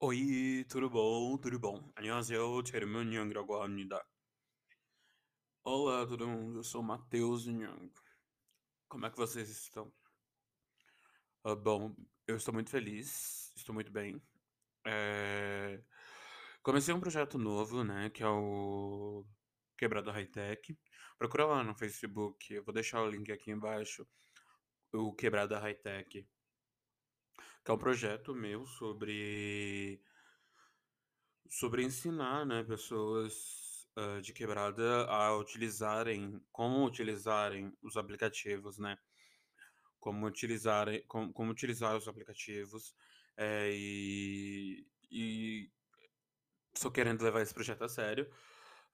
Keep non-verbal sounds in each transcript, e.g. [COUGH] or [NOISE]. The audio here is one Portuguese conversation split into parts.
Oi, tudo bom? tudo bom? 안녕하세요. 제르면 형이라고 합니다. Olá, todo mundo. Eu sou Matheus Nhang. Como é que vocês estão? Ah, bom, eu estou muito feliz, estou muito bem. É, Comecei um projeto novo, né, que é o Quebrada High Tech. Procura lá no Facebook, eu vou deixar o link aqui embaixo, o Quebrada High Tech, que é um projeto meu sobre sobre ensinar, né, pessoas uh, de quebrada a utilizarem, como utilizarem os aplicativos, né? Como utilizarem, como, como utilizar os aplicativos. É, e, e estou querendo levar esse projeto a sério.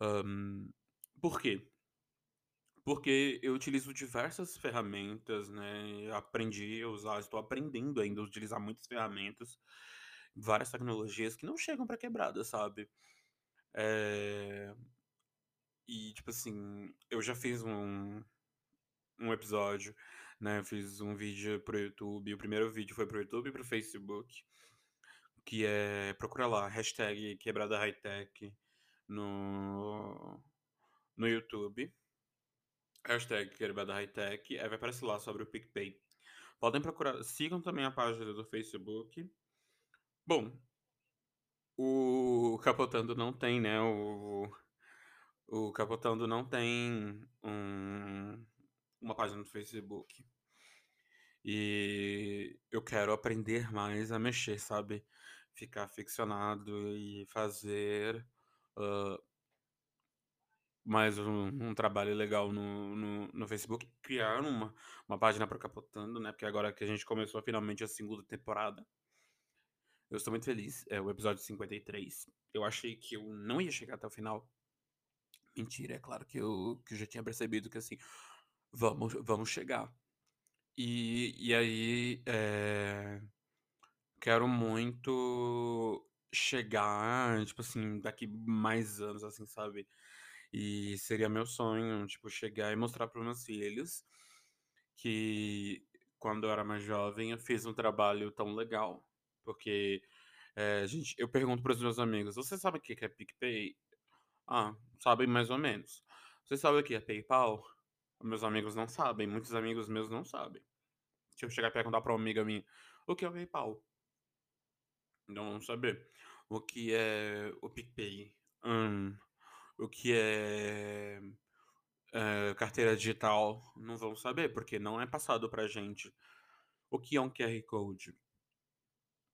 Um, por quê? Porque eu utilizo diversas ferramentas, né? Aprendi a usar, estou aprendendo ainda a utilizar muitas ferramentas, várias tecnologias que não chegam para quebrada, sabe? É... E, tipo assim, eu já fiz um, um episódio, né? Eu fiz um vídeo pro YouTube. O primeiro vídeo foi pro YouTube e pro Facebook. Que é. Procura lá, hashtag quebrada hightech no, no YouTube. Hashtag quebrada hightech. Aí vai aparecer lá sobre o PicPay. Podem procurar. Sigam também a página do Facebook. Bom, o Capotando não tem, né? O, o Capotando não tem um, uma página no Facebook. E eu quero aprender mais a mexer, sabe? Ficar aficionado e fazer uh, mais um, um, trabalho legal no, no, no, Facebook. Criar uma, uma página para Capotando, né? Porque agora que a gente começou finalmente a segunda temporada. Eu estou muito feliz. É o episódio 53. Eu achei que eu não ia chegar até o final. Mentira, é claro que eu, que eu já tinha percebido que assim, vamos, vamos chegar. E, e aí, é, quero muito chegar, tipo assim, daqui mais anos, assim, sabe? E seria meu sonho, tipo, chegar e mostrar para meus filhos que quando eu era mais jovem eu fiz um trabalho tão legal. Porque, é, gente, eu pergunto para os meus amigos: você sabe o que é PicPay? Ah, sabem mais ou menos. Você sabe o que é PayPal? Meus amigos não sabem, muitos amigos meus não sabem. Se eu chegar a perguntar para uma amiga minha o que é o PayPal, não vão saber. O que é o PicPay? Hum, o que é, é, carteira digital? Não vão saber, porque não é passado pra gente. O que é um QR Code?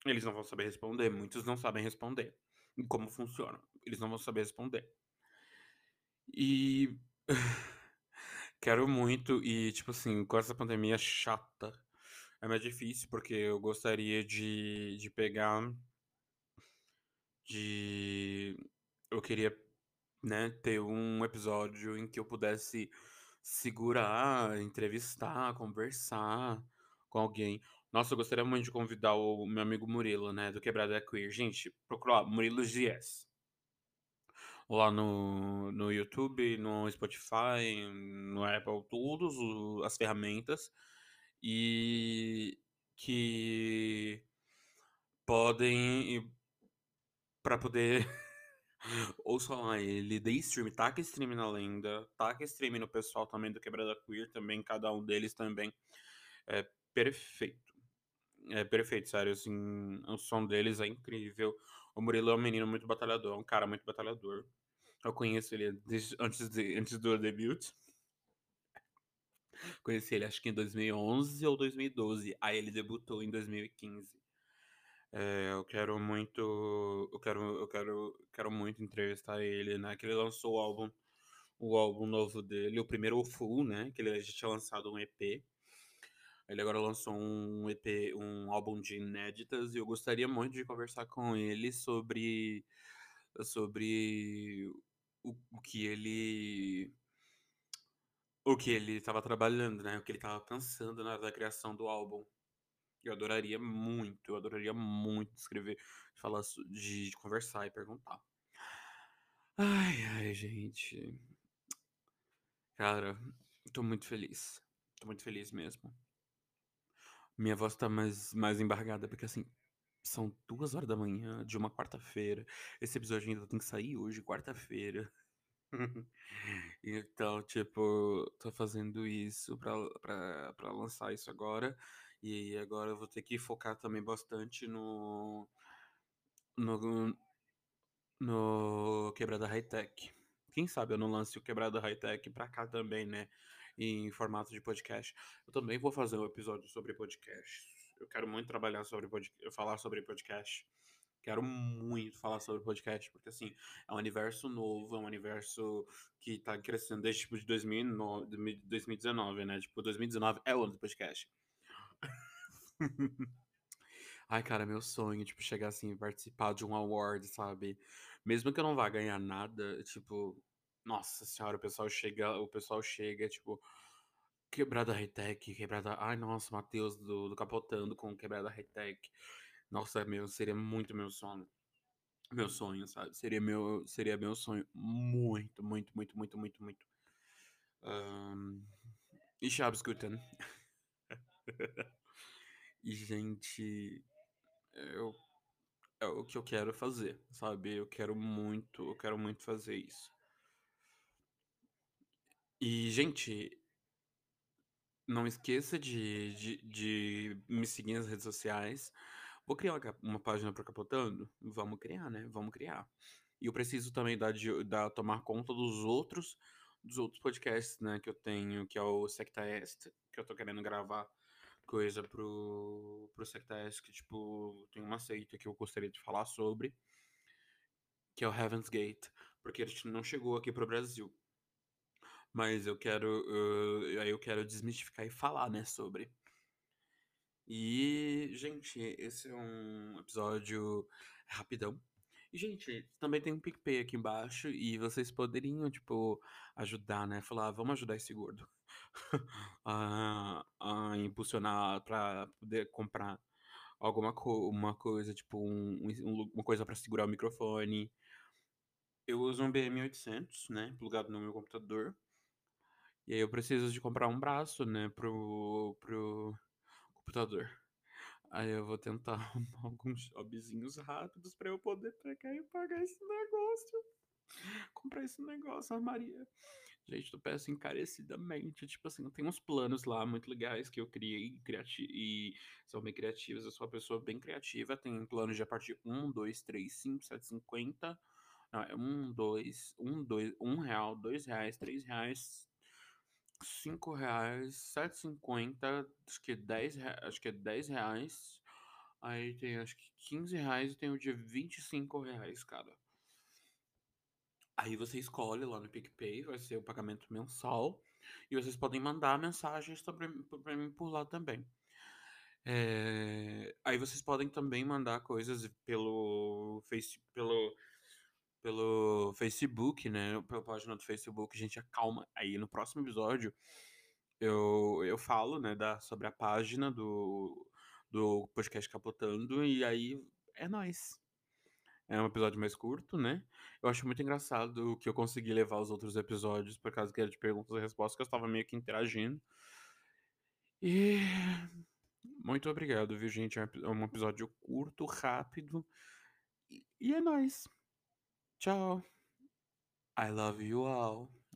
Eles não vão saber responder, muitos não sabem responder. Como funciona? Eles não vão saber responder. E [SIGHS] quero muito, e tipo assim, com essa pandemia chata, é mais difícil, porque eu gostaria de, de pegar. De. Eu queria, né, ter um episódio em que eu pudesse segurar, entrevistar, conversar com alguém. Nossa, eu gostaria muito de convidar o meu amigo Murilo, né, do Quebrada Queer. Gente, procura lá, Murilo GS. Lá no, no YouTube, no Spotify, no Apple, todas as ferramentas. E que podem para poder ouçam lá ele, dê stream, taca stream na lenda, taca stream no pessoal também do Quebrada Queer, também, cada um deles também. É perfeito. É perfeito, sério, assim, o som deles é incrível. O Murilo é um menino muito batalhador, é um cara muito batalhador. Eu conheço ele antes, de, antes do debut. Conheci ele acho que em 2011 ou 2012. Aí ele debutou em 2015. É, eu quero muito, eu quero, eu quero, quero muito entrevistar ele, né? Que ele lançou o álbum, o álbum novo dele, o primeiro full, né? Que ele já tinha lançado um EP. Ele agora lançou um EP, um álbum de inéditas, e eu gostaria muito de conversar com ele sobre, sobre o, o que ele o que ele estava trabalhando, né? O que ele estava pensando na da criação do álbum. Eu adoraria muito, eu adoraria muito escrever, falar de, de conversar e perguntar. Ai, ai, gente. Cara, tô muito feliz. Tô muito feliz mesmo. Minha voz tá mais, mais embargada, porque assim, São 2h de uma quarta-feira. Esse episódio ainda tem que sair hoje, quarta-feira. [LAUGHS] Então, tipo, tô fazendo isso pra pra pra lançar isso agora, e agora eu vou ter que focar também bastante no no no Quebrada Hi-Tech. Quem sabe eu não lance o Quebrada Hi-Tech pra cá também, né, em formato de podcast. Eu também vou fazer um episódio sobre podcast. Eu quero muito trabalhar sobre pod falar sobre podcast. Quero muito falar sobre podcast, porque, assim, é um universo novo, é um universo que tá crescendo desde, tipo, de 2009 2019, né, tipo, 2019 é o ano do podcast. [LAUGHS] Ai, cara, meu sonho, tipo, chegar assim e participar de um award, sabe. Mesmo que eu não vá ganhar nada, tipo, nossa senhora, o pessoal chega o pessoal chega, tipo, Quebrada Hi-Tech, quebrada ai, nossa, Matheus do do Capotando com Quebrada Hi-Tech. Nossa, meu, seria muito meu sonho. Meu sonho, sabe, seria meu seria meu sonho muito, muito, muito, muito, muito, muito. Hã, ich habe es guten. [LAUGHS] E, gente, eu é o que eu quero fazer, sabe, eu quero muito eu quero muito fazer isso. E, gente não esqueça de de de me seguir nas redes sociais. Vou criar uma página para Capotando? Vamos criar, né, vamos criar. E eu preciso também dar dar tomar conta dos outros dos outros podcasts, né, que eu tenho, que é o Sectaest, que eu tô querendo gravar coisa para o para o Sectaest, que, tipo, tem uma seita que eu gostaria de falar sobre que é o Heaven's Gate, porque a gente não chegou aqui para o Brasil. Mas eu quero, hã, aí eu quero desmistificar e falar, né, sobre. E, gente, esse é um episódio rapidão. E, gente, também tem um PicPay aqui embaixo e vocês poderiam, tipo, ajudar, né, falar: "Vamos ajudar esse gordo [LAUGHS] a a impulsionar pra poder comprar alguma co uma coisa, tipo, um um uma coisa pra segurar o microfone". Eu uso um BM800, né, plugado no meu computador. E aí eu preciso de comprar um braço, né, para o para o computador. Aí eu vou tentar [LAUGHS] alguns jobzinhos rápidos pra eu poder pegar e pagar esse negócio. Comprar esse negócio, ave Maria. Gente, eu peço encarecidamente, tipo assim, tem uns planos lá muito legais que eu criei, criati e são bem criativos, eu sou uma pessoa bem criativa, tem planos de a partir 1, 2, 3, 5, 7,50. Não, é 1, 2, 1, 2, R$1, R$2, R$3, R$5, 7,50, acho que R$10 rea acho que é R$10. Aí tem acho que R$15 e tem o de R$25, cara. Aí você escolhe lá no PicPay, vai ser o pagamento mensal, e vocês podem mandar mensagens pra mim por lá também. Eh, aí vocês podem também mandar coisas pelo face pelo pelo Facebook, né, pela página do Facebook. Gente, calma, aí no próximo episódio eu eu falo, né, da sobre a página do do podcast Capotando, e aí é nóis. É um episódio mais curto, né. Eu acho muito engraçado que eu consegui levar os outros episódios por causa que era de perguntas e respostas, que eu estava meio que interagindo. E muito obrigado, viu, gente. É um é episódio curto, rápido, e é nóis. Tchau. I love you all.